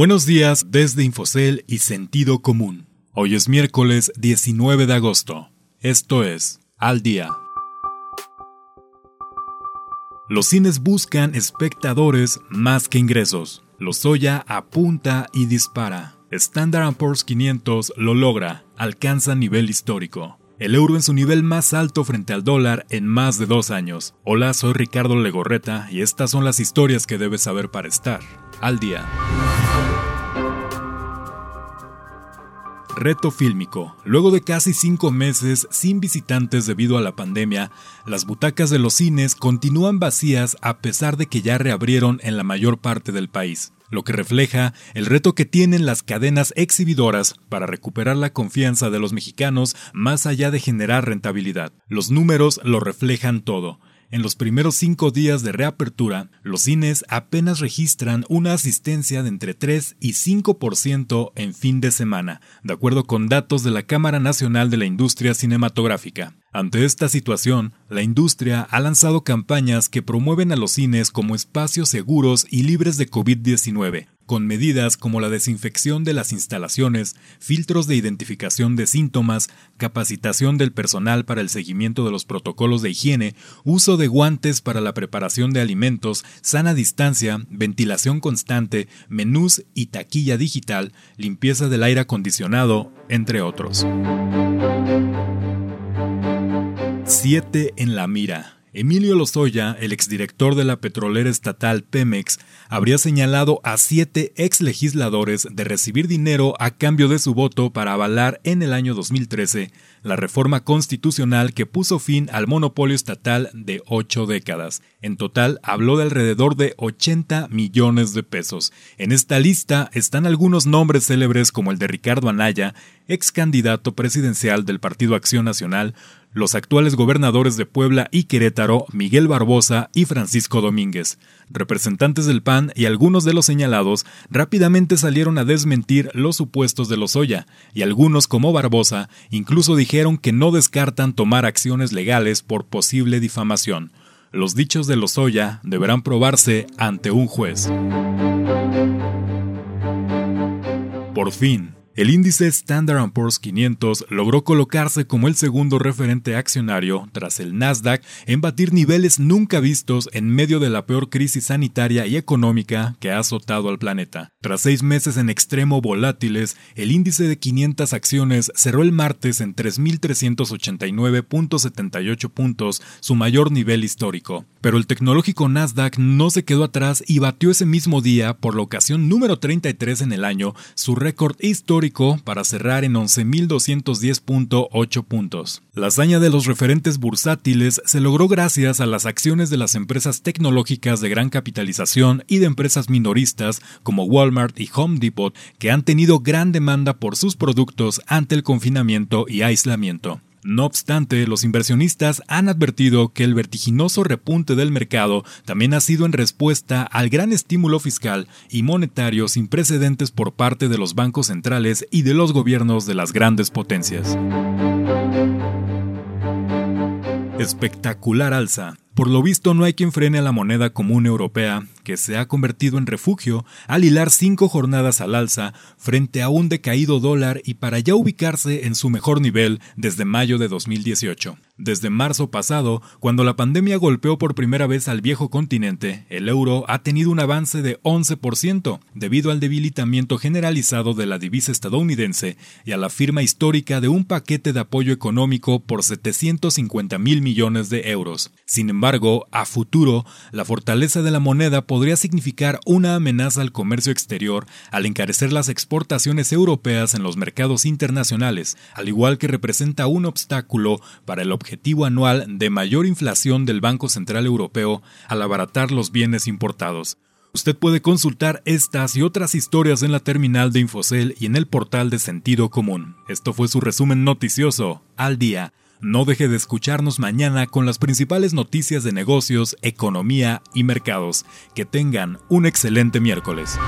Buenos días desde Infocel y Sentido Común. Hoy es miércoles 19 de agosto. Esto es Al Día. Los cines buscan espectadores más que ingresos. Lozoya apunta y dispara. Standard Poor's 500 lo logra, alcanza nivel histórico. El euro en su nivel más alto frente al dólar en más de dos años. Hola, soy Ricardo Legorreta y estas son las historias que debes saber para estar al día. Reto fílmico. Luego de casi cinco meses sin visitantes debido a la pandemia, las butacas de los cines continúan vacías a pesar de que ya reabrieron en la mayor parte del país, lo que refleja el reto que tienen las cadenas exhibidoras para recuperar la confianza de los mexicanos más allá de generar rentabilidad. Los números lo reflejan todo. En los primeros cinco días de reapertura, los cines apenas registran una asistencia de entre 3 y 5% en fin de semana, de acuerdo con datos de la Cámara Nacional de la Industria Cinematográfica. Ante esta situación, la industria ha lanzado campañas que promueven a los cines como espacios seguros y libres de COVID-19, con medidas como la desinfección de las instalaciones, filtros de identificación de síntomas, capacitación del personal para el seguimiento de los protocolos de higiene, uso de guantes para la preparación de alimentos, sana distancia, ventilación constante, menús y taquilla digital, limpieza del aire acondicionado, entre otros. 7 en la mira. Emilio Lozoya, el exdirector de la petrolera estatal Pemex, habría señalado a siete ex legisladores de recibir dinero a cambio de su voto para avalar en el año 2013 la reforma constitucional que puso fin al monopolio estatal de ocho décadas. En total, habló de alrededor de 80 millones de pesos. En esta lista están algunos nombres célebres como el de Ricardo Anaya, ex candidato presidencial del Partido Acción Nacional, los actuales gobernadores de Puebla y Querétaro, Miguel Barbosa y Francisco Domínguez. Representantes del PAN y algunos de los señalados rápidamente salieron a desmentir los supuestos de Lozoya, y algunos, como Barbosa, incluso dijeron que no descartan tomar acciones legales por posible difamación. Los dichos de Lozoya deberán probarse ante un juez. Por fin, el índice Standard Poor's 500 logró colocarse como el segundo referente accionario tras el Nasdaq en batir niveles nunca vistos en medio de la peor crisis sanitaria y económica que ha azotado al planeta. Tras seis meses en extremo volátiles, el índice de 500 acciones cerró el martes en 3.389.78 puntos, su mayor nivel histórico. Pero el tecnológico Nasdaq no se quedó atrás y batió ese mismo día, por la ocasión número 33 en el año, su récord histórico para cerrar en 11.210.8 puntos. La hazaña de los referentes bursátiles se logró gracias a las acciones de las empresas tecnológicas de gran capitalización y de empresas minoristas como Walmart y Home Depot que han tenido gran demanda por sus productos ante el confinamiento y aislamiento. No obstante, los inversionistas han advertido que el vertiginoso repunte del mercado también ha sido en respuesta al gran estímulo fiscal y monetario sin precedentes por parte de los bancos centrales y de los gobiernos de las grandes potencias. Espectacular alza. Por lo visto no hay quien frene a la moneda común europea, se ha convertido en refugio al hilar cinco jornadas al alza frente a un decaído dólar y para ya ubicarse en su mejor nivel desde mayo de 2018. Desde marzo pasado, cuando la pandemia golpeó por primera vez al viejo continente, el euro ha tenido un avance de 11% debido al debilitamiento generalizado de la divisa estadounidense y a la firma histórica de un paquete de apoyo económico por 750 mil millones de euros. Sin embargo, a futuro, la fortaleza de la moneda podría significar una amenaza al comercio exterior al encarecer las exportaciones europeas en los mercados internacionales, al igual que representa un obstáculo para el objetivo anual de mayor inflación del Banco Central Europeo al abaratar los bienes importados. Usted puede consultar estas y otras historias en la terminal de Infocel y en el portal de Sentido Común. Esto fue su resumen noticioso, al día. No deje de escucharnos mañana con las principales noticias de negocios, economía y mercados. Que tengan un excelente miércoles.